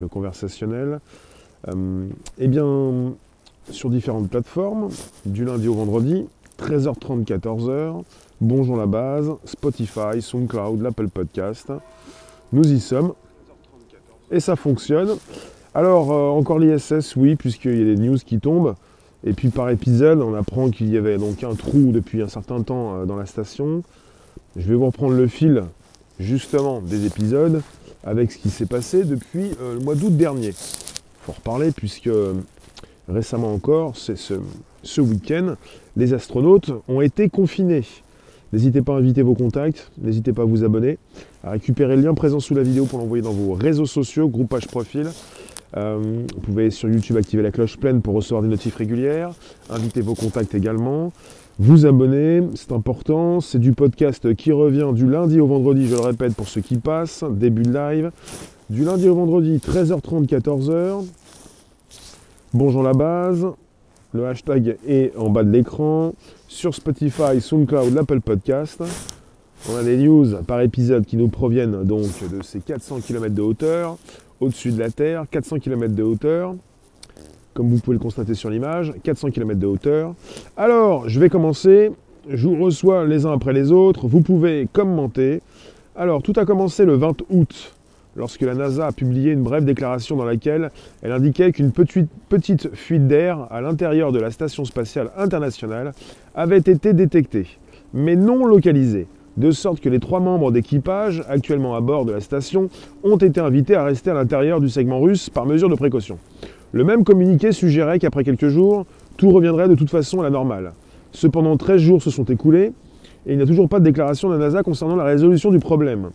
le conversationnel. Euh, eh bien, sur différentes plateformes, du lundi au vendredi, 13h30, 14h, Bonjour la base, Spotify, SoundCloud, l'Apple Podcast. Nous y sommes. Et ça fonctionne. Alors, euh, encore l'ISS, oui, puisqu'il y a des news qui tombent. Et puis par épisode, on apprend qu'il y avait donc un trou depuis un certain temps euh, dans la station. Je vais vous reprendre le fil justement des épisodes avec ce qui s'est passé depuis euh, le mois d'août dernier. Il faut reparler puisque récemment encore, c'est ce, ce week-end, les astronautes ont été confinés. N'hésitez pas à inviter vos contacts, n'hésitez pas à vous abonner, à récupérer le lien présent sous la vidéo pour l'envoyer dans vos réseaux sociaux, groupe page profil. Euh, vous pouvez sur YouTube activer la cloche pleine pour recevoir des notifs régulières, inviter vos contacts également, vous abonner, c'est important, c'est du podcast qui revient du lundi au vendredi, je le répète pour ceux qui passent, début de live, du lundi au vendredi 13h30, 14h. Bonjour la base, le hashtag est en bas de l'écran, sur Spotify, SoundCloud, l'Apple Podcast. On a des news par épisode qui nous proviennent donc de ces 400 km de hauteur, au-dessus de la Terre, 400 km de hauteur, comme vous pouvez le constater sur l'image, 400 km de hauteur. Alors, je vais commencer, je vous reçois les uns après les autres, vous pouvez commenter. Alors, tout a commencé le 20 août, lorsque la NASA a publié une brève déclaration dans laquelle elle indiquait qu'une petite, petite fuite d'air à l'intérieur de la Station spatiale internationale avait été détectée, mais non localisée de sorte que les trois membres d'équipage actuellement à bord de la station ont été invités à rester à l'intérieur du segment russe par mesure de précaution. Le même communiqué suggérait qu'après quelques jours, tout reviendrait de toute façon à la normale. Cependant, 13 jours se sont écoulés et il n'y a toujours pas de déclaration de la NASA concernant la résolution du problème.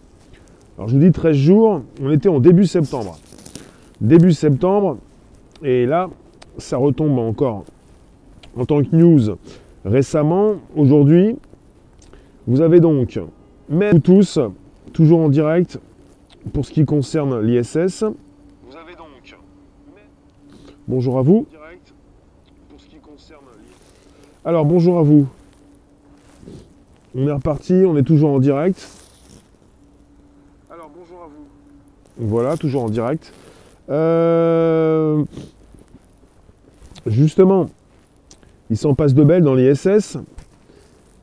Alors je vous dis 13 jours, on était en début septembre. Début septembre, et là, ça retombe encore en tant que news récemment, aujourd'hui, vous avez donc, même tous, toujours en direct, pour ce qui concerne l'ISS. Bonjour à vous. Alors bonjour à vous. On est reparti, on est toujours en direct. Alors bonjour à vous. Voilà, toujours en direct. Euh, justement, il s'en passe de belles dans l'ISS.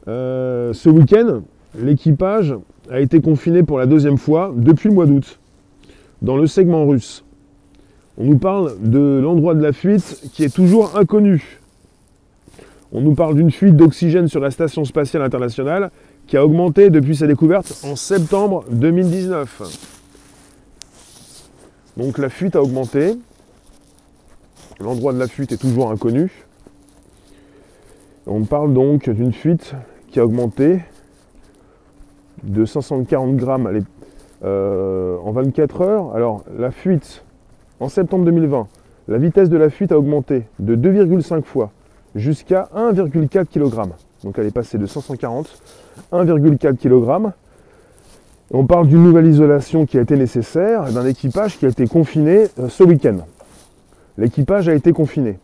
Euh, ce week-end, l'équipage a été confiné pour la deuxième fois depuis le mois d'août, dans le segment russe. On nous parle de l'endroit de la fuite qui est toujours inconnu. On nous parle d'une fuite d'oxygène sur la Station spatiale internationale qui a augmenté depuis sa découverte en septembre 2019. Donc la fuite a augmenté. L'endroit de la fuite est toujours inconnu. On parle donc d'une fuite qui a augmenté de 540 grammes euh, en 24 heures. Alors la fuite, en septembre 2020, la vitesse de la fuite a augmenté de 2,5 fois jusqu'à 1,4 kg. Donc elle est passée de 540 à 1,4 kg. On parle d'une nouvelle isolation qui a été nécessaire d'un équipage qui a été confiné euh, ce week-end. L'équipage a été confiné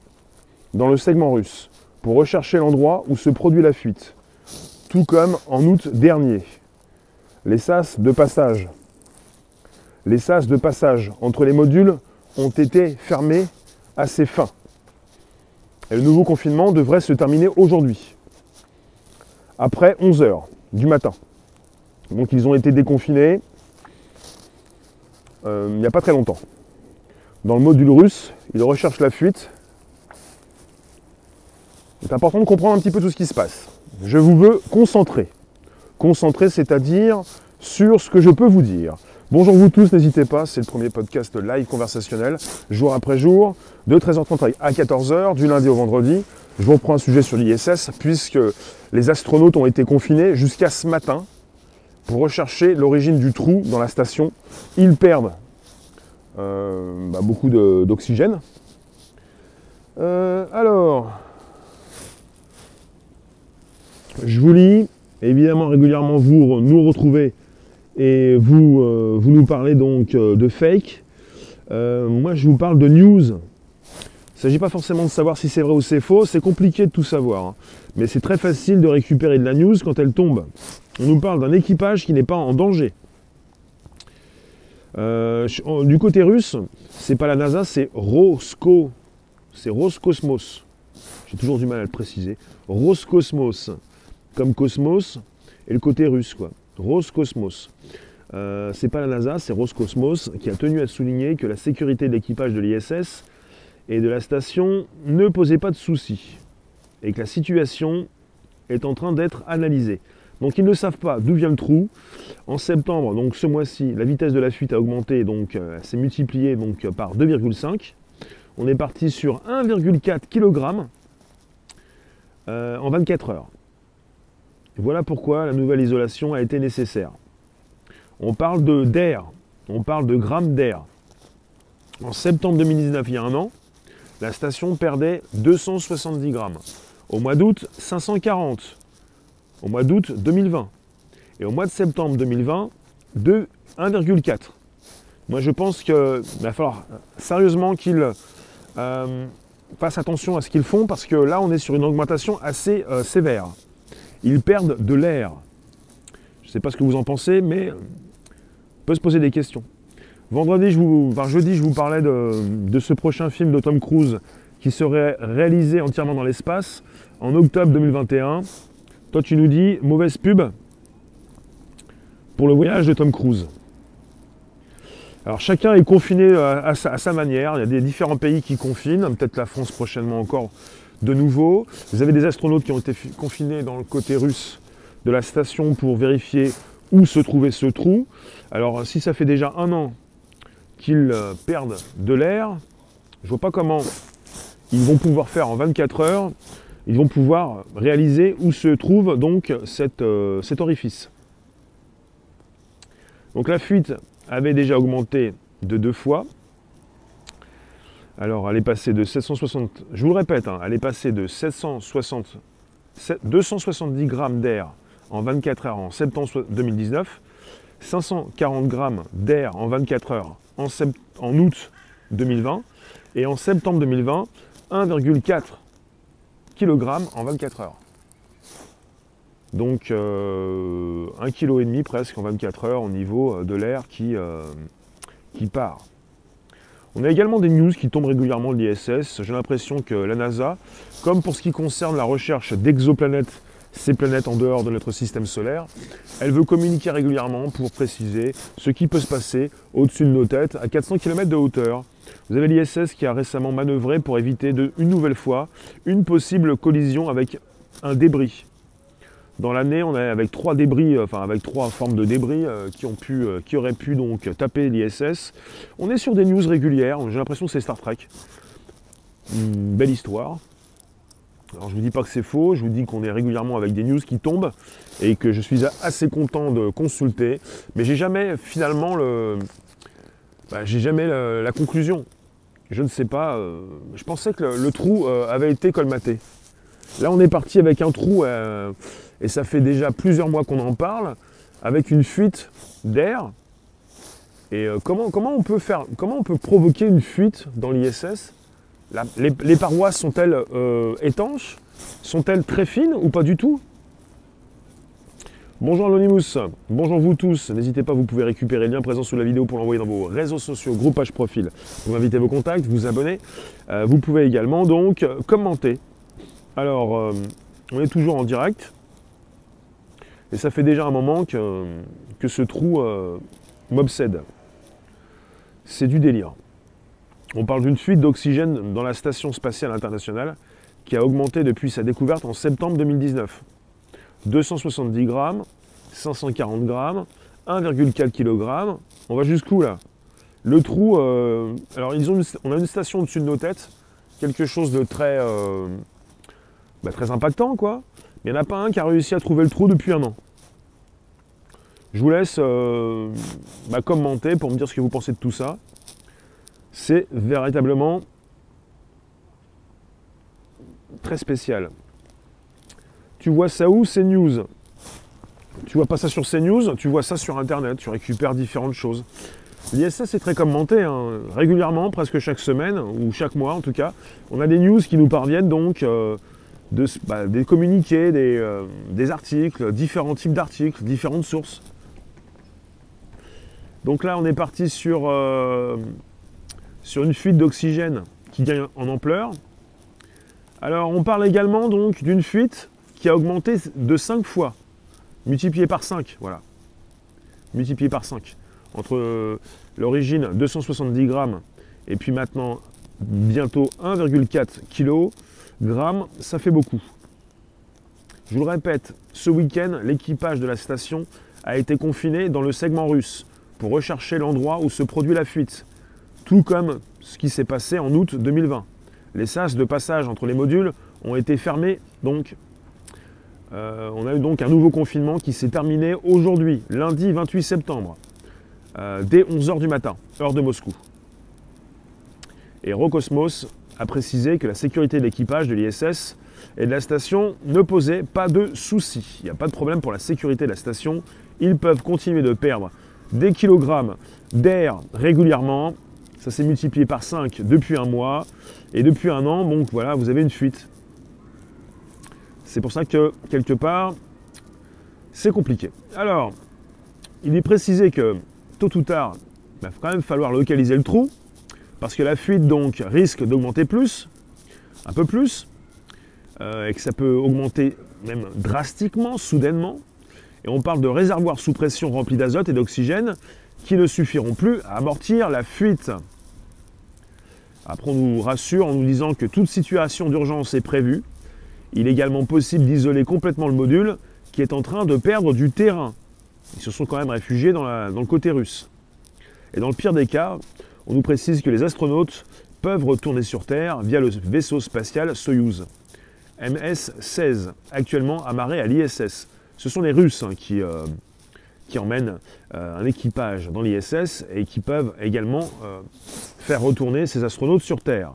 dans le segment russe pour rechercher l'endroit où se produit la fuite tout comme en août dernier. Les sas de passage. Les sas de passage entre les modules ont été fermés à ses fins. Et le nouveau confinement devrait se terminer aujourd'hui, après 11 heures du matin. Donc ils ont été déconfinés euh, il n'y a pas très longtemps. Dans le module russe, ils recherchent la fuite. C'est important de comprendre un petit peu tout ce qui se passe je vous veux concentrer. Concentrer, c'est-à-dire sur ce que je peux vous dire. Bonjour vous tous, n'hésitez pas, c'est le premier podcast live conversationnel, jour après jour, de 13h30 à 14h, du lundi au vendredi. Je vous reprends un sujet sur l'ISS, puisque les astronautes ont été confinés jusqu'à ce matin pour rechercher l'origine du trou dans la station. Ils perdent euh, bah, beaucoup d'oxygène. Euh, alors, je vous lis, évidemment régulièrement vous nous retrouvez et vous, euh, vous nous parlez donc euh, de fake. Euh, moi je vous parle de news. Il ne s'agit pas forcément de savoir si c'est vrai ou c'est faux, c'est compliqué de tout savoir. Mais c'est très facile de récupérer de la news quand elle tombe. On nous parle d'un équipage qui n'est pas en danger. Euh, du côté russe, c'est pas la NASA, c'est Rosco. C'est Roscosmos. J'ai toujours du mal à le préciser. Roscosmos. Comme Cosmos et le côté russe, quoi. Roscosmos. Euh, c'est pas la NASA, c'est Roscosmos qui a tenu à souligner que la sécurité de l'équipage de l'ISS et de la station ne posait pas de soucis et que la situation est en train d'être analysée. Donc ils ne savent pas d'où vient le trou. En septembre, donc ce mois-ci, la vitesse de la fuite a augmenté, donc euh, s'est multipliée donc, par 2,5. On est parti sur 1,4 kg euh, en 24 heures. Voilà pourquoi la nouvelle isolation a été nécessaire. On parle de d'air, on parle de grammes d'air. En septembre 2019, il y a un an, la station perdait 270 grammes. Au mois d'août, 540 au mois d'août 2020. Et au mois de septembre 2020, 1,4. Moi, je pense qu'il va falloir sérieusement qu'ils euh, fassent attention à ce qu'ils font parce que là, on est sur une augmentation assez euh, sévère. Ils perdent de l'air. Je ne sais pas ce que vous en pensez, mais on peut se poser des questions. Vendredi, je vous, jeudi, je vous parlais de, ce prochain film de Tom Cruise qui serait réalisé entièrement dans l'espace en octobre 2021. Toi, tu nous dis mauvaise pub pour le voyage de Tom Cruise. Alors chacun est confiné euh, à, sa, manière. Il y a des différents pays qui confinent, peut-être la France prochainement encore de nouveau. Vous avez des astronautes qui ont été confinés dans le côté russe de la station pour vérifier où se trouvait ce trou. Alors si ça fait déjà un an qu'ils euh, perdent de l'air, je vois pas comment ils vont pouvoir faire en 24 heures ils vont pouvoir réaliser où se trouve donc euh, cet orifice. Donc la fuite avait déjà augmenté de deux fois. Alors elle est passée de 760, je vous le répète, hein, elle est passée de 760, 270 grammes d'air en 24 heures en septembre 2019, 540 grammes d'air en 24 heures en, août 2020 et en septembre 2020, 1,4 kg en 24 heures. Donc euh, 1,5 kg presque en 24 heures au niveau euh, de l'air qui, euh, qui part. On a également des news qui tombent régulièrement de l'ISS. J'ai l'impression que la NASA, comme pour ce qui concerne la recherche d'exoplanètes, ces planètes en dehors de notre système solaire, elle veut communiquer régulièrement pour préciser ce qui peut se passer au-dessus de nos têtes à 400 km de hauteur. Vous avez l'ISS qui a récemment manœuvré pour éviter une nouvelle fois une possible collision avec un débris. Dans l'année, on est avec trois débris, euh, enfin avec trois formes de débris euh, qui, ont pu, euh, qui auraient pu donc taper l'ISS. On est sur des news régulières, j'ai l'impression que c'est Star Trek. Une belle histoire. Alors je vous dis pas que c'est faux, je vous dis qu'on est régulièrement avec des news qui tombent et que je suis assez content de consulter, mais j'ai jamais finalement le, bah, j'ai jamais la, conclusion. Je ne sais pas. Je pensais que le, trou avait été colmaté. Là, on est parti avec un trou, et ça fait déjà plusieurs mois qu'on en parle, avec une fuite d'air. Et comment, comment, on peut provoquer une fuite dans l'ISS les, les, parois sont-elles étanches? Sont-elles très fines ou pas du tout? Bonjour Anonymous, bonjour vous tous, n'hésitez pas, vous pouvez récupérer le lien présent sous la vidéo pour l'envoyer dans vos réseaux sociaux, groupage profil, vous invitez vos contacts, vous abonner. Euh, vous pouvez également donc commenter. Alors, euh, on est toujours en direct, et ça fait déjà un moment que, que ce trou euh, m'obsède. C'est du délire. On parle d'une fuite d'oxygène dans la station spatiale internationale qui a augmenté depuis sa découverte en septembre 2019. 270 grammes, 540 grammes, 1,4 kg. On va jusqu'où là? Le trou, euh, alors ils ont on a une station au-dessus de nos têtes, quelque chose de très, euh, bah, très impactant quoi. Mais il n'y en a pas un qui a réussi à trouver le trou depuis un an. Je vous laisse euh, bah, commenter pour me dire ce que vous pensez de tout ça. C'est véritablement très spécial. Tu vois ça où CNews? Tu vois pas ça sur CNews, tu vois ça sur Internet, tu récupères différentes choses. L'ISS est très commenté, hein. régulièrement, presque chaque semaine, ou chaque mois en tout cas. On a des news qui nous parviennent donc, euh, bah, des communiqués, euh, des, articles, différents types d'articles, différentes sources. Donc là, on est parti sur, euh, sur une fuite d'oxygène qui gagne en ampleur. Alors, on parle également donc d'une fuite qui a augmenté de 5 fois, multiplié par 5, voilà. Multiplié par 5. Entre l'origine 270 grammes et puis maintenant bientôt 1,4 kg, ça fait beaucoup. Je vous le répète, ce week-end, l'équipage de la station a été confiné dans le segment russe pour rechercher l'endroit où se produit la fuite, tout comme ce qui s'est passé en août 2020. Les sas de passage entre les modules ont été fermés, donc euh, on a eu donc un nouveau confinement qui s'est terminé aujourd'hui, lundi 28 septembre, euh, dès 11h du matin, heure de Moscou. Et Rocosmos a précisé que la sécurité de l'équipage de l'ISS et de la station ne posait pas de soucis. Il n'y a pas de problème pour la sécurité de la station. Ils peuvent continuer de perdre des kilogrammes d'air régulièrement. Ça s'est multiplié par 5 depuis un mois. Et depuis un an, donc voilà, vous avez une fuite. C'est pour ça que, quelque part, c'est compliqué. Alors, il est précisé que, tôt ou tard, il va quand même falloir localiser le trou, parce que la fuite, donc, risque d'augmenter plus, un peu plus, euh, et que ça peut augmenter même drastiquement, soudainement. Et on parle de réservoirs sous pression remplis d'azote et d'oxygène qui ne suffiront plus à amortir la fuite. Après, on nous rassure en nous disant que toute situation d'urgence est prévue. Il est également possible d'isoler complètement le module qui est en train de perdre du terrain. Ils se sont quand même réfugiés dans, le côté russe. Et dans le pire des cas, on nous précise que les astronautes peuvent retourner sur Terre via le vaisseau spatial Soyuz. MS-16, actuellement amarré à l'ISS. Ce sont les Russes hein, qui, euh, qui, emmènent euh, un équipage dans l'ISS et qui peuvent également euh, faire retourner ces astronautes sur Terre.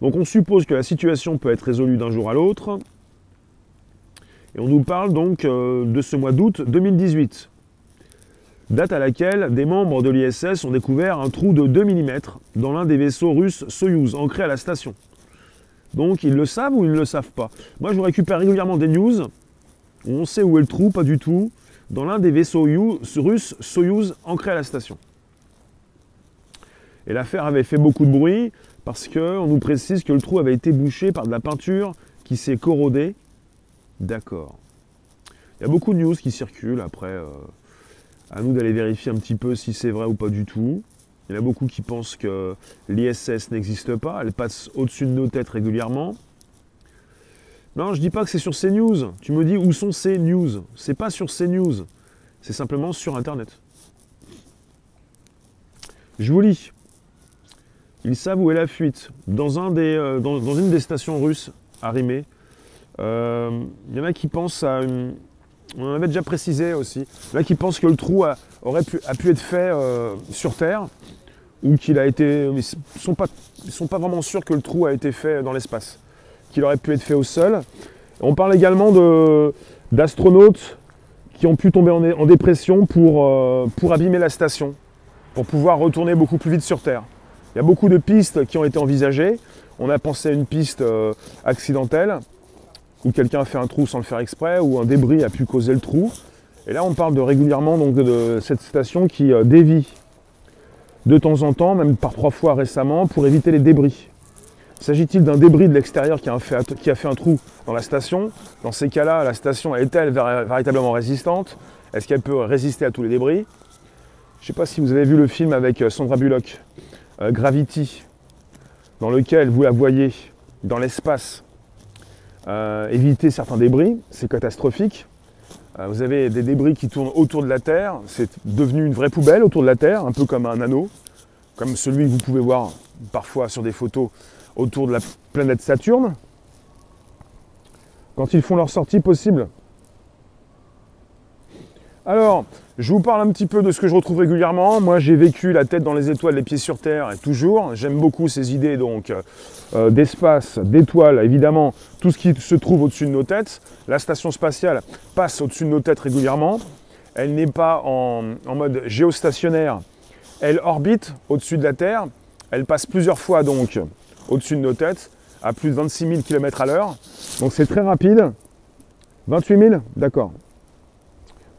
Donc on suppose que la situation peut être résolue d'un jour à l'autre. Et on nous parle donc de ce mois d'août 2018, date à laquelle des membres de l'ISS ont découvert un trou de 2 mm dans l'un des vaisseaux russes Soyuz ancrés à la station. Donc ils le savent ou ils ne le savent pas. Moi je récupère régulièrement des news on sait où est le trou, pas du tout, dans l'un des vaisseaux russes Soyuz ancrés à la station. Et l'affaire avait fait beaucoup de bruit parce qu'on nous précise que le trou avait été bouché par de la peinture qui s'est corrodée. D'accord. Il y a beaucoup de news qui circulent après. Euh, à nous d'aller vérifier un petit peu si c'est vrai ou pas du tout. Il y en a beaucoup qui pensent que l'ISS n'existe pas, elle passe au-dessus de nos têtes régulièrement. Non, je dis pas que c'est sur CNews. Tu me dis où sont ces news C'est pas sur CNews, c'est simplement sur Internet. Je vous lis. Ils savent où est la fuite. Dans, euh, une des stations russes arrimées, euh, il y en a qui pensent à une, on en avait déjà précisé aussi. Là, qui pense que le trou aurait pu, être fait euh, sur Terre ou qu'il a été. Ils ne sont pas, pas vraiment sûrs que le trou a été fait dans l'espace, qu'il aurait pu être fait au sol. On parle également d'astronautes qui ont pu tomber en, dépression pour, euh, pour abîmer la station, pour pouvoir retourner beaucoup plus vite sur Terre. Il y a beaucoup de pistes qui ont été envisagées. On a pensé à une piste euh, accidentelle, où quelqu'un a fait un trou sans le faire exprès, ou un débris a pu causer le trou. Et là, on parle de régulièrement donc, de cette station qui euh, dévie de temps en temps, même par trois fois récemment, pour éviter les débris. S'agit-il d'un débris de l'extérieur qui, a fait un trou dans la station? Dans ces cas-là, la station est-elle véritablement résistante? Est-ce qu'elle peut résister à tous les débris? Je ne sais pas si vous avez vu le film avec euh, Sandra Bullock, euh, Gravity, dans lequel vous la voyez dans l'espace euh, éviter certains débris, c'est catastrophique. Euh, vous avez des débris qui tournent autour de la Terre, c'est devenu une vraie poubelle autour de la Terre, un peu comme un anneau, comme celui que vous pouvez voir parfois sur des photos autour de la planète Saturne. Quand ils font leur sortie possible. Alors, je vous parle un petit peu de ce que je retrouve régulièrement. Moi, j'ai vécu la tête dans les étoiles, les pieds sur terre, et toujours. J'aime beaucoup ces idées donc euh, d'espace, d'étoiles, évidemment, tout ce qui se trouve au-dessus de nos têtes. La station spatiale passe au-dessus de nos têtes régulièrement. Elle n'est pas en, mode géostationnaire. Elle orbite au-dessus de la Terre. Elle passe plusieurs fois donc au-dessus de nos têtes, à plus de 26 000 km à l'heure. Donc c'est très rapide. 28 000 D'accord.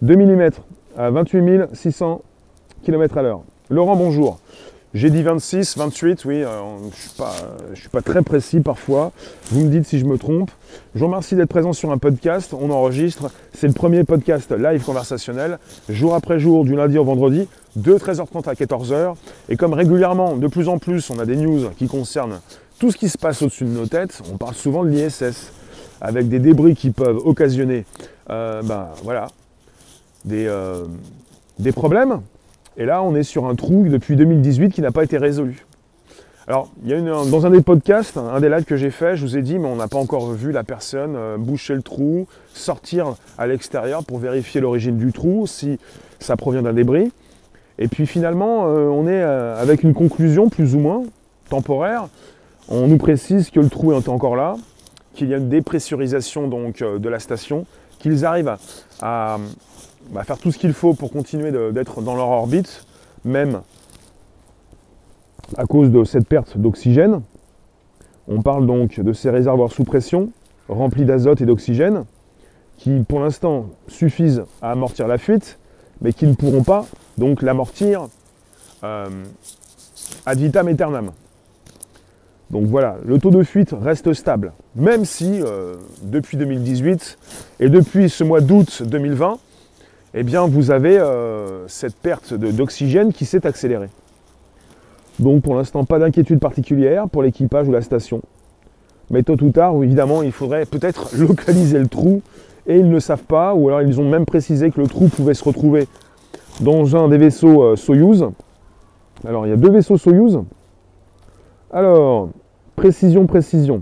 2 mm à 28 600 km à l'heure. Laurent, bonjour. J'ai dit 26, 28, oui, euh, je ne suis, pas, suis pas très précis parfois. Vous me dites si je me trompe. Je vous remercie d'être présent sur un podcast. On enregistre. C'est le premier podcast live conversationnel, jour après jour, du lundi au vendredi, de 13h30 à 14h. Et comme régulièrement, de plus en plus, on a des news qui concernent tout ce qui se passe au-dessus de nos têtes, on parle souvent de l'ISS, avec des débris qui peuvent occasionner euh, ben, voilà, des, euh, des problèmes et là, on est sur un trou depuis 2018 qui n'a pas été résolu. Alors, il y a dans un des podcasts, un des lives que j'ai fait, je vous ai dit, mais on n'a pas encore vu la personne euh, boucher le trou, sortir à l'extérieur pour vérifier l'origine du trou, si ça provient d'un débris. Et puis finalement, euh, on est avec une conclusion plus ou moins temporaire. On nous précise que le trou est encore là, qu'il y a une dépressurisation donc de la station, qu'ils arrivent à, bah, faire tout ce qu'il faut pour continuer d'être dans leur orbite, même à cause de cette perte d'oxygène. On parle donc de ces réservoirs sous pression, remplis d'azote et d'oxygène, qui pour l'instant suffisent à amortir la fuite, mais qui ne pourront pas donc l'amortir euh, ad vitam aeternam. Donc voilà, le taux de fuite reste stable, même si euh, depuis 2018 et depuis ce mois d'août 2020, eh bien vous avez euh, cette perte d'oxygène qui s'est accélérée. Donc pour l'instant, pas d'inquiétude particulière pour l'équipage ou la station. Mais tôt ou tard, évidemment, il faudrait peut-être localiser le trou et ils ne savent pas, ou alors ils ont même précisé que le trou pouvait se retrouver dans un des vaisseaux euh, Soyuz. Alors il y a deux vaisseaux Soyuz. Alors, précision, précision.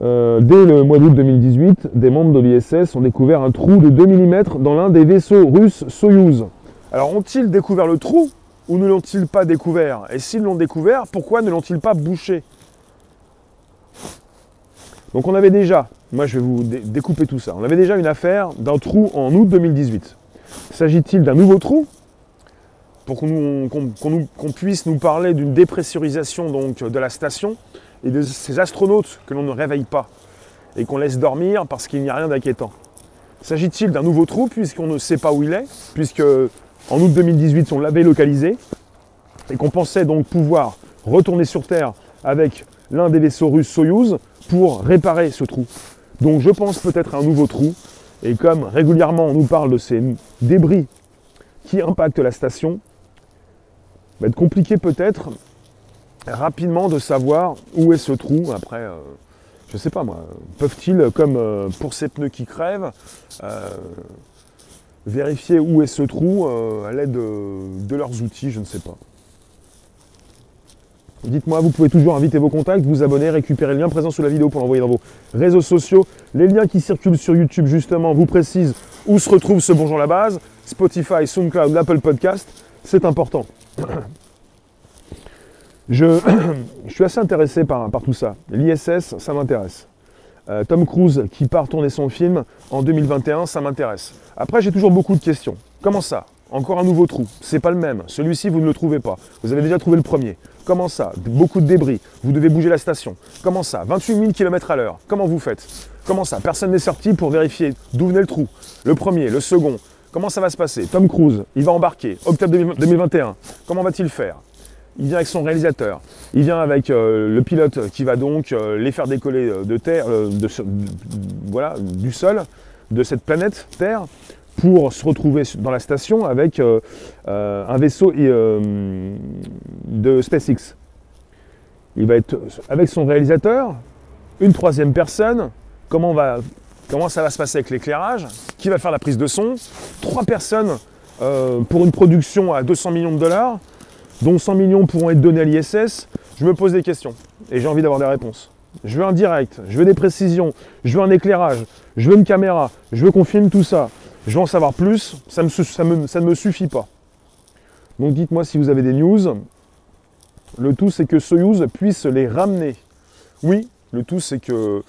Euh, dès le mois d'août 2018, des membres de l'ISS ont découvert un trou de 2 mm dans l'un des vaisseaux russes Soyuz. Alors ont-ils découvert le trou ou ne l'ont-ils pas découvert? Et s'ils l'ont découvert, pourquoi ne l'ont-ils pas bouché? Donc on avait déjà, moi je vais vous découper tout ça, on avait déjà une affaire d'un trou en août 2018. S'agit-il d'un nouveau trou pour qu'on puisse nous parler d'une dépressurisation donc, de la station et de ces astronautes que l'on ne réveille pas et qu'on laisse dormir parce qu'il n'y a rien d'inquiétant. S'agit-il d'un nouveau trou puisqu'on ne sait pas où il est, puisque en août 2018 on l'avait localisé et qu'on pensait donc pouvoir retourner sur Terre avec l'un des vaisseaux russes Soyuz pour réparer ce trou. Donc je pense peut-être à un nouveau trou et comme régulièrement on nous parle de ces débris qui impactent la station, va être compliqué peut-être rapidement de savoir où est ce trou. Après, je euh, je sais pas moi, peuvent-ils, comme euh, pour ces pneus qui crèvent, euh, vérifier où est ce trou à l'aide de, leurs outils, je ne sais pas. Dites-moi, vous pouvez toujours inviter vos contacts, vous abonner, récupérer le lien présent sous la vidéo pour l'envoyer dans vos réseaux sociaux. Les liens qui circulent sur YouTube, justement, vous précisent où se retrouve ce Bonjour la base, Spotify, SoundCloud, l'Apple Podcast. C'est important. Je, suis assez intéressé par, tout ça. L'ISS, ça m'intéresse. Euh, Tom Cruise qui part tourner son film en 2021, ça m'intéresse. Après, j'ai toujours beaucoup de questions. Comment ça? Encore un nouveau trou. C'est pas le même. Celui-ci, vous ne le trouvez pas. Vous avez déjà trouvé le premier. Comment ça? Beaucoup de débris. Vous devez bouger la station. Comment ça? 28 000 km à l'heure. Comment vous faites? Comment ça? Personne n'est sorti pour vérifier d'où venait le trou. Le premier, le second. Comment ça va se passer? Tom Cruise, il va embarquer. Octobre 2021. Comment va-t-il faire? Il vient avec son réalisateur, il vient avec euh, le pilote qui va donc euh, les faire décoller euh, de terre, voilà, du sol, de cette planète Terre, pour se retrouver dans la station avec un vaisseau de SpaceX. Il va être avec son réalisateur, une troisième personne, comment, va, comment ça va se passer avec l'éclairage, qui va faire la prise de son, trois personnes pour une production à 200 millions de dollars, dont 100 millions pourront être donnés à l'ISS, je me pose des questions et j'ai envie d'avoir des réponses. Je veux un direct, je veux des précisions, je veux un éclairage, je veux une caméra, je veux qu'on filme tout ça. Je veux en savoir plus, ça, ne me suffit pas. Donc dites-moi si vous avez des news. Le tout c'est que Soyuz puisse les ramener. Oui, le tout c'est que,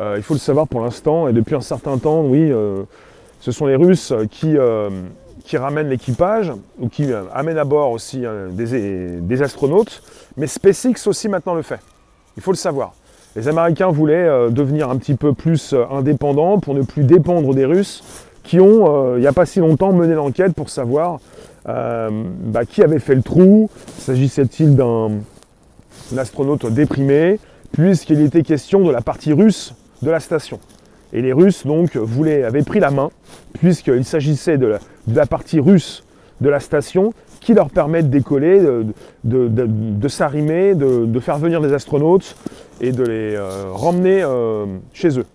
euh, il faut le savoir pour l'instant, et depuis un certain temps, oui, euh, ce sont les Russes qui, euh, qui ramène l'équipage, ou qui euh, amène à bord aussi des, astronautes, mais SpaceX aussi maintenant le fait. Il faut le savoir. Les Américains voulaient devenir un petit peu plus indépendants pour ne plus dépendre des Russes qui ont, il n'y a pas si longtemps, mené l'enquête pour savoir bah, qui avait fait le trou. S'agissait-il d'un astronaute déprimé, puisqu'il était question de la partie russe de la station. Et les Russes donc voulaient, avaient pris la main, puisqu'il s'agissait de, la partie russe de la station qui leur permet de décoller, de, s'arrimer, de, faire venir des astronautes et de les euh, ramener euh, chez eux.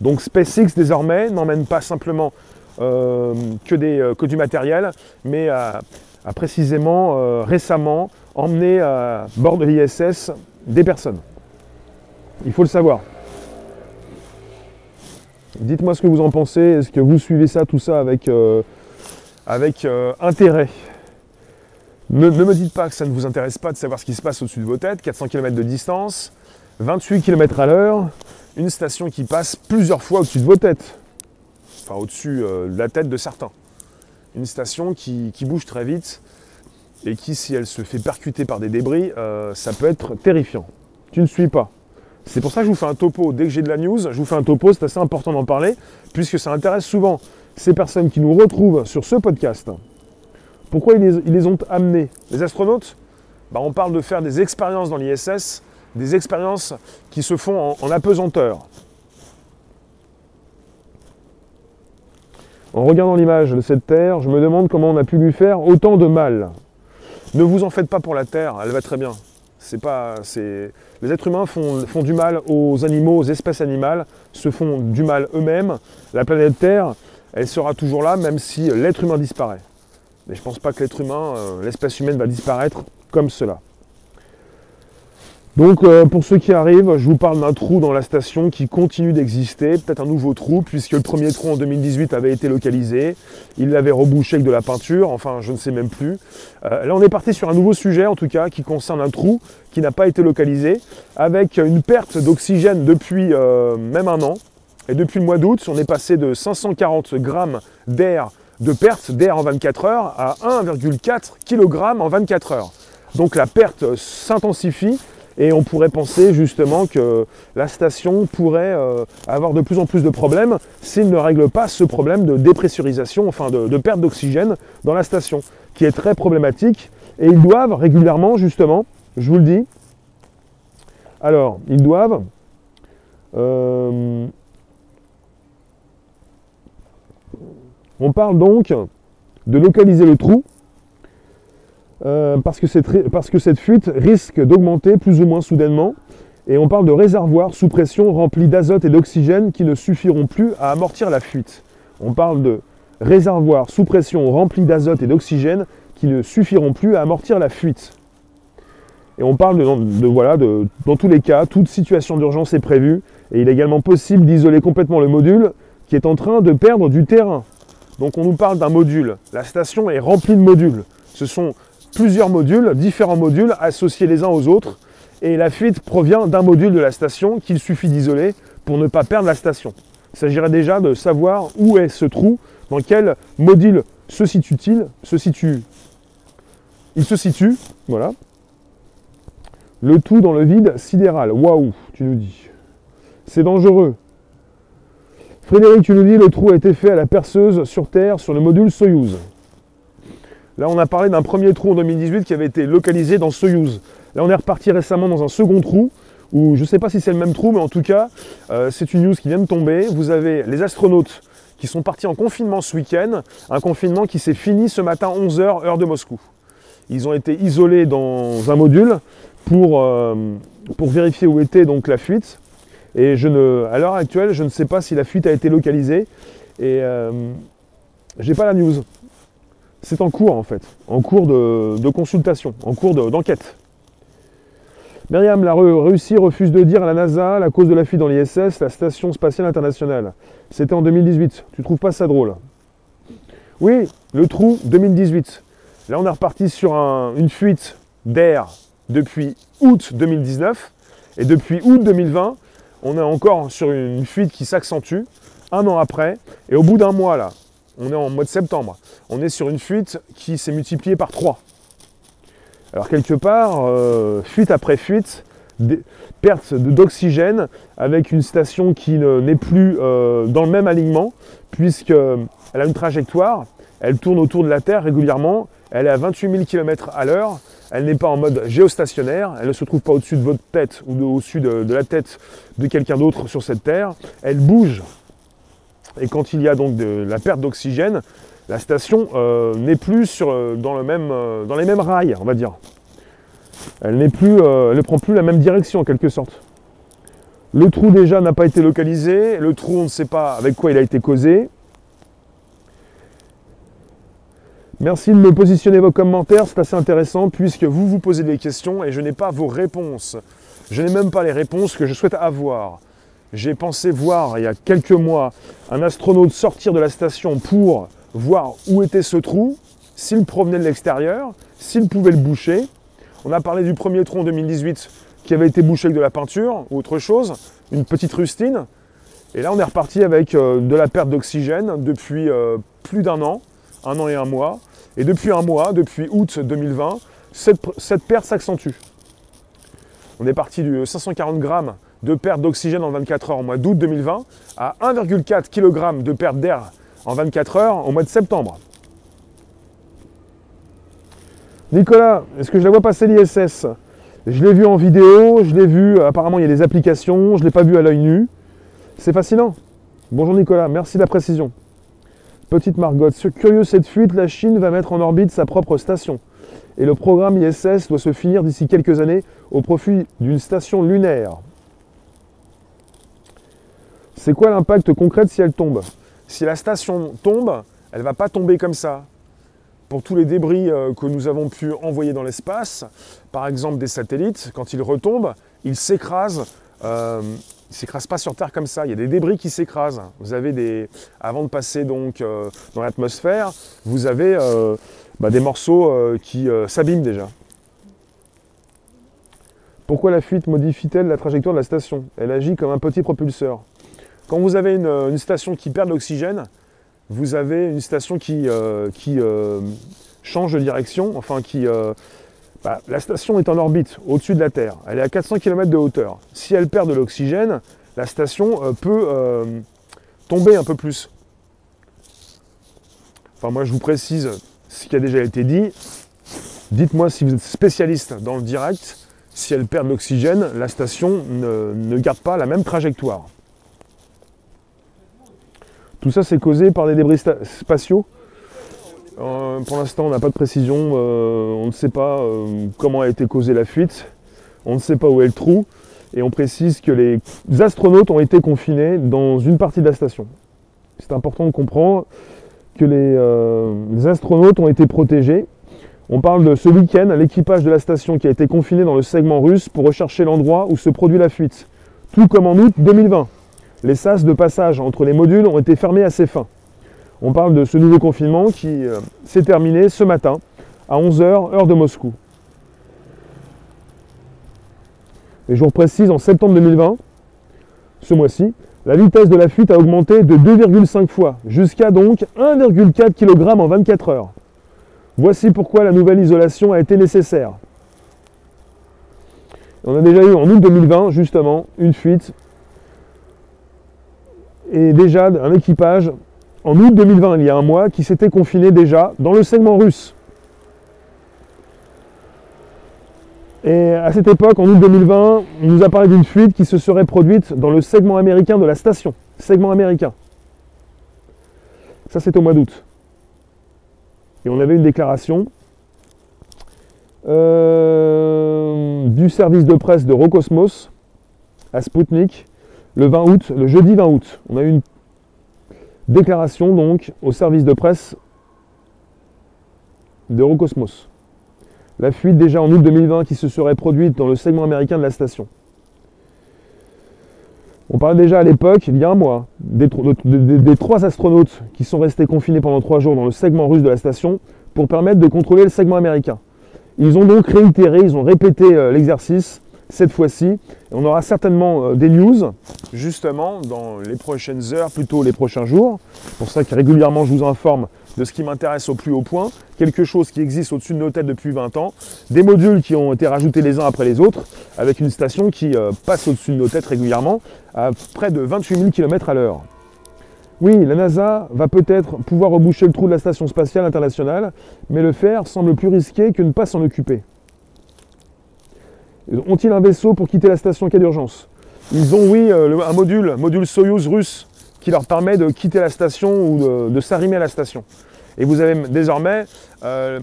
Donc SpaceX désormais n'emmène pas simplement euh, que, des, que, du matériel, mais a, a précisément récemment emmené à bord de l'ISS des personnes. Il faut le savoir. Dites-moi ce que vous en pensez. Est-ce que vous suivez ça, tout ça avec, euh, euh, intérêt? Ne, me dites pas que ça ne vous intéresse pas de savoir ce qui se passe au-dessus de vos têtes. 400 km de distance, 28 km à l'heure, une station qui passe plusieurs fois au-dessus de vos têtes. Enfin, au-dessus euh, de la tête de certains. Une station qui, bouge très vite et qui, si elle se fait percuter par des débris, ça peut être terrifiant. Tu ne suis pas. C'est pour ça que je vous fais un topo. Dès que j'ai de la news, je vous fais un topo, c'est assez important d'en parler, puisque ça intéresse souvent ces personnes qui nous retrouvent sur ce podcast. Pourquoi ils les, ont amenés? Les astronautes? Bah, On parle de faire des expériences dans l'ISS, des expériences qui se font en, en apesanteur. En regardant l'image de cette Terre, je me demande comment on a pu lui faire autant de mal. Ne vous en faites pas pour la Terre, elle va très bien. C'est pas, les êtres humains font, du mal aux animaux, aux espèces animales, se font du mal eux-mêmes. La planète Terre, elle sera toujours là, même si l'être humain disparaît. Mais je ne pense pas que l'être humain, euh, l'espèce humaine va disparaître comme cela. Donc euh, pour ceux qui arrivent, je vous parle d'un trou dans la station qui continue d'exister, peut-être un nouveau trou, puisque le premier trou en 2018 avait été localisé, il l'avait rebouché avec de la peinture, enfin je ne sais même plus. Euh, là on est parti sur un nouveau sujet en tout cas, qui concerne un trou qui n'a pas été localisé, avec une perte d'oxygène depuis euh, même un an. Et depuis le mois d'août, on est passé de 540 grammes d'air de perte d'air en 24 heures à 1,4 kg en 24 heures. Donc la perte s'intensifie et on pourrait penser justement que la station pourrait euh, avoir de plus en plus de problèmes s'il ne règle pas ce problème de dépressurisation, enfin de, perte d'oxygène dans la station, qui est très problématique. Et ils doivent régulièrement, justement, je vous le dis, alors, ils doivent euh, on parle donc de localiser le trou euh, parce, que cette, fuite risque d'augmenter plus ou moins soudainement. Et on parle de réservoirs sous pression remplis d'azote et d'oxygène qui ne suffiront plus à amortir la fuite. On parle de réservoirs sous pression remplis d'azote et d'oxygène qui ne suffiront plus à amortir la fuite. Et on parle de, voilà, de, dans tous les cas, toute situation d'urgence est prévue et il est également possible d'isoler complètement le module qui est en train de perdre du terrain. Donc on nous parle d'un module. La station est remplie de modules. Ce sont plusieurs modules, différents modules associés les uns aux autres. Et la fuite provient d'un module de la station qu'il suffit d'isoler pour ne pas perdre la station. Il s'agirait déjà de savoir où est ce trou, dans quel module se situe-t-il, se situe. Il se situe, voilà. Le tout dans le vide sidéral. Waouh, tu nous dis. C'est dangereux. Frédéric, tu nous dis, le trou a été fait à la perceuse sur Terre sur le module Soyuz. Là, on a parlé d'un premier trou en 2018 qui avait été localisé dans Soyuz. Là, on est reparti récemment dans un second trou, où je ne sais pas si c'est le même trou, mais en tout cas, euh, c'est une news qui vient de tomber. Vous avez les astronautes qui sont partis en confinement ce week-end, un confinement qui s'est fini ce matin 11h, heure de Moscou. Ils ont été isolés dans un module pour, euh, vérifier où était donc la fuite. Et à l'heure actuelle, je ne sais pas si la fuite a été localisée. Et euh, j'ai pas la news. C'est en cours en fait, en cours de, consultation, en cours d'enquête. Myriam, la Russie refuse de dire à la NASA la cause de la fuite dans l'ISS, la Station Spatiale Internationale. C'était en 2018. Tu trouves pas ça drôle? Oui, le trou 2018. Là, on est reparti sur une fuite d'air depuis août 2019. Et depuis août 2020, on est encore sur une fuite qui s'accentue, un an après. Et au bout d'un mois, là, on est en mois de septembre. On est sur une fuite qui s'est multipliée par 3. Alors quelque part, euh, fuite après fuite, perte d'oxygène avec une station qui n'est plus euh, dans le même alignement puisqu'elle a une trajectoire, elle tourne autour de la Terre régulièrement, elle est à 28 000 km à l'heure, elle n'est pas en mode géostationnaire, elle ne se trouve pas au-dessus de votre tête ou au-dessus de, la tête de quelqu'un d'autre sur cette Terre, elle bouge. Et quand il y a donc de la perte d'oxygène, la station euh, n'est plus sur, euh, dans, le même, dans les mêmes rails, on va dire elle, n'est plus, euh, elle ne prend plus la même direction en quelque sorte. Le trou déjà n'a pas été localisé, le trou on ne sait pas avec quoi il a été causé. Merci de me positionner vos commentaires, c'est assez intéressant puisque vous vous posez des questions et je n'ai pas vos réponses. Je n'ai même pas les réponses que je souhaite avoir. J'ai pensé voir il y a quelques mois un astronaute sortir de la station pour voir où était ce trou, s'il provenait de l'extérieur, s'il pouvait le boucher. On a parlé du premier tronc 2018 qui avait été bouché avec de la peinture ou autre chose, une petite rustine. Et là, on est reparti avec euh, de la perte d'oxygène depuis euh, plus d'un an, un an et un mois. Et depuis un mois, depuis août 2020, cette, perte s'accentue. On est parti du 540 grammes de perte d'oxygène en 24 heures au mois d'août 2020 à 1,4 kg de perte d'air en 24 heures au mois de septembre. Nicolas, est-ce que je la vois passer l'ISS? Je l'ai vu en vidéo, je l'ai vu, apparemment il y a des applications, je ne l'ai pas vu à l'œil nu. C'est fascinant. Bonjour Nicolas, merci de la précision. Petite Margot, curieux cette fuite, la Chine va mettre en orbite sa propre station. Et le programme ISS doit se finir d'ici quelques années au profit d'une station lunaire. C'est quoi l'impact concret si elle tombe? Si la station tombe, elle ne va pas tomber comme ça pour tous les débris euh, que nous avons pu envoyer dans l'espace, par exemple des satellites, quand ils retombent, ils s'écrasent. Euh, ils s'écrasent pas sur Terre comme ça. Il y a des débris qui s'écrasent. Vous avez des, avant de passer donc euh, dans l'atmosphère, vous avez bah, des morceaux qui s'abîment déjà. Pourquoi la fuite modifie-t-elle la trajectoire de la station? Elle agit comme un petit propulseur. Quand vous avez une, station qui perd l'oxygène, vous avez une station qui, euh, qui euh, change de direction, enfin qui... Euh, bah, la station est en orbite au-dessus de la Terre, elle est à 400 km de hauteur. Si elle perd de l'oxygène, la station peut tomber un peu plus. Enfin moi je vous précise ce qui a déjà été dit. Dites-moi si vous êtes spécialiste dans le direct, si elle perd de l'oxygène, la station ne garde pas la même trajectoire. Tout ça, c'est causé par des débris spatiaux. Euh, pour l'instant, on n'a pas de précision. Euh, on ne sait pas euh, comment a été causée la fuite. On ne sait pas où est le trou. Et on précise que les astronautes ont été confinés dans une partie de la station. C'est important de comprendre que les, astronautes ont été protégés. On parle de ce week-end, l'équipage de la station qui a été confiné dans le segment russe pour rechercher l'endroit où se produit la fuite. Tout comme en août 2020 les sas de passage entre les modules ont été fermés ses fins. On parle de ce nouveau confinement qui euh, s'est terminé ce matin à 11h, heure de Moscou. Et je vous précise, en septembre 2020, ce mois-ci, la vitesse de la fuite a augmenté de 2,5 fois, jusqu'à donc 1,4 kg en 24 heures. Voici pourquoi la nouvelle isolation a été nécessaire. On a déjà eu en août 2020, justement, une fuite et déjà un équipage en août 2020, il y a un mois, qui s'était confiné déjà dans le segment russe. Et à cette époque, en août 2020, on nous a parlé d'une fuite qui se serait produite dans le segment américain de la station. Segment américain. Ça, c'est au mois d'août. Et on avait une déclaration euh, du service de presse de Rocosmos à Sputnik le 20 août, le jeudi 20 août, on a eu une déclaration donc au service de presse d'Eurocosmos. La fuite déjà en août 2020 qui se serait produite dans le segment américain de la station. On parlait déjà à l'époque, il y a un mois, des, des, trois astronautes qui sont restés confinés pendant trois jours dans le segment russe de la station pour permettre de contrôler le segment américain. Ils ont donc réitéré, ils ont répété euh, l'exercice cette fois-ci. On aura certainement euh, des news, justement, dans les prochaines heures, plutôt les prochains jours. pour ça que régulièrement, je vous informe de ce qui m'intéresse au plus haut point. Quelque chose qui existe au-dessus de nos têtes depuis 20 ans. Des modules qui ont été rajoutés les uns après les autres, avec une station qui euh, passe au-dessus de nos têtes régulièrement à près de 28 000 km à l'heure. Oui, la NASA va peut-être pouvoir reboucher le trou de la Station spatiale internationale, mais le faire semble plus risqué que ne pas s'en occuper. Ont-ils un vaisseau pour quitter la station cas d'urgence Ils ont, oui, euh, un module, module Soyuz russe, qui leur permet de quitter la station ou de, s'arrimer à la station. Et vous avez désormais euh,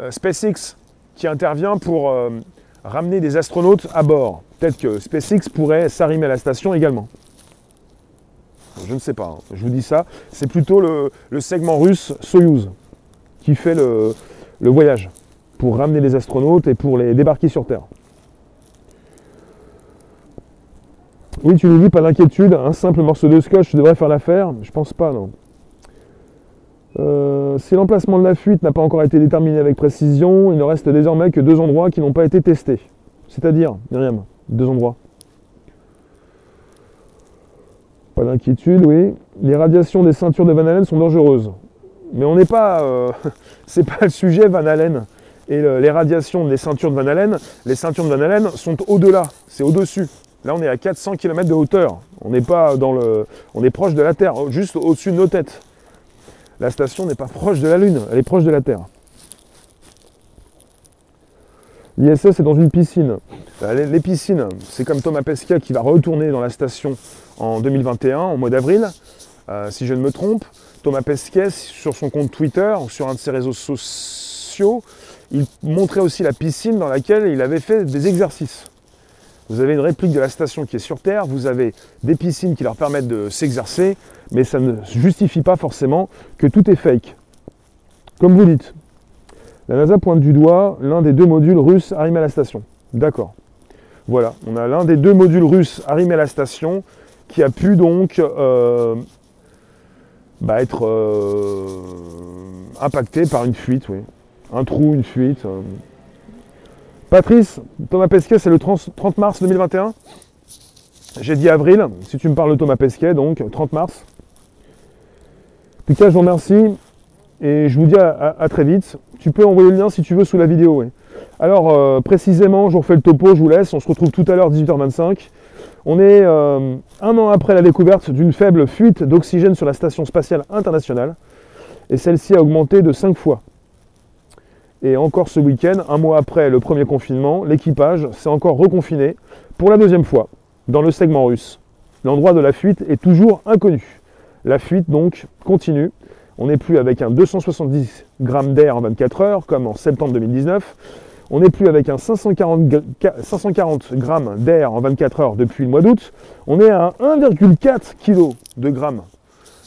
euh, SpaceX qui intervient pour ramener des astronautes à bord. Peut-être que SpaceX pourrait s'arrimer à la station également. Je ne sais pas, hein. je vous dis ça. C'est plutôt le, segment russe Soyuz qui fait le, voyage pour ramener les astronautes et pour les débarquer sur Terre. Oui, tu nous dis, pas d'inquiétude, un simple morceau de scotch devrait faire l'affaire. Je pense pas, non. Euh, si l'emplacement de la fuite n'a pas encore été déterminé avec précision, il ne reste désormais que deux endroits qui n'ont pas été testés. C'est-à-dire, Myriam, deux endroits. Pas d'inquiétude, oui. Les radiations des ceintures de Van Allen sont dangereuses. Mais on n'est pas. Euh, c'est pas le sujet Van Allen. Et les radiations des ceintures de Van Allen, les ceintures de Van Allen sont au-delà, c'est au-dessus. Là, on est à 400 km de hauteur. On est proche de la Terre, juste au-dessus de nos têtes. La station n'est pas proche de la Lune, elle est proche de la Terre. L'ISS est dans une piscine. Euh, les piscines, c'est comme Thomas Pesquet qui va retourner dans la station en 2021, en mois d'avril, euh, si je ne me trompe. Thomas Pesquet, sur son compte Twitter, sur un de ses réseaux sociaux, il montrait aussi la piscine dans laquelle il avait fait des exercices. Vous avez une réplique de la station qui est sur Terre, vous avez des piscines qui leur permettent de s'exercer, mais ça ne justifie pas forcément que tout est fake. Comme vous dites, la NASA pointe du doigt l'un des deux modules russes arrimés à la station. D'accord. Voilà, on a l'un des deux modules russes arrimés à la station qui a pu donc euh, bah, être euh, impacté par une fuite, oui. Un trou, une fuite. Euh. Patrice, Thomas Pesquet, c'est le 30 mars 2021. J'ai dit avril, si tu me parles de Thomas Pesquet, donc 30 mars. En tout cas, je vous remercie et je vous dis à, très vite. Tu peux envoyer le lien si tu veux sous la vidéo. Alors, précisément, je vous refais le topo, je vous laisse. On se retrouve tout à l'heure, 18h25. On est euh, un an après la découverte d'une faible fuite d'oxygène sur la Station spatiale internationale, et celle-ci a augmenté de 5 fois. Et encore ce week-end, un mois après le premier confinement, l'équipage s'est encore reconfiné pour la deuxième fois dans le segment russe. L'endroit de la fuite est toujours inconnu. La fuite donc continue. On n'est plus avec un 270 grammes d'air en 24 heures comme en septembre 2019, on n'est plus avec un 540, grammes d'air en 24 heures depuis le mois d'août. On est à 1,4 kg de grammes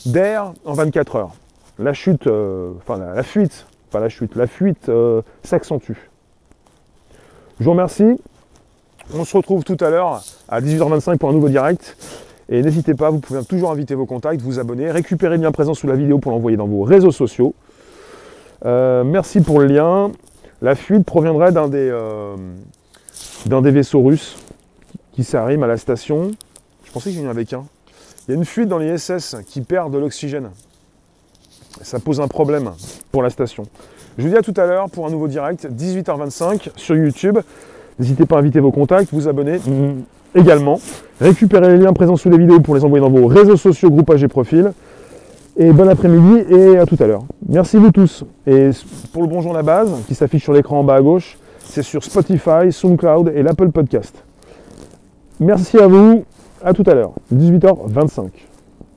d'air en 24 heures. La chute, euh, enfin la, fuite, la chute, la fuite euh, s'accentue. Je vous remercie. On se retrouve tout à l'heure à 18h25 pour un nouveau direct. Et n'hésitez pas, vous pouvez toujours inviter vos contacts, vous abonner, récupérer le lien présent sous la vidéo pour l'envoyer dans vos réseaux sociaux. Euh, merci pour le lien. La fuite proviendrait d'un des, euh, des vaisseaux russes qui s'arrime à la station. Je pensais qu'il y en avait qu'un. Il y a une fuite dans les SS qui perd de l'oxygène. Ça pose un problème pour la station. Je vous dis à tout à l'heure pour un nouveau direct, 18h25 sur YouTube. N'hésitez pas à inviter vos contacts, vous abonner mm, également. Récupérez les liens présents sous les vidéos pour les envoyer dans vos réseaux sociaux, groupages et profils. Et bon après-midi et à tout à l'heure. Merci vous tous. Et pour le bonjour la base, qui s'affiche sur l'écran en bas à gauche, c'est sur Spotify, SoundCloud et l'Apple Podcast. Merci à vous. À tout à l'heure, 18h25.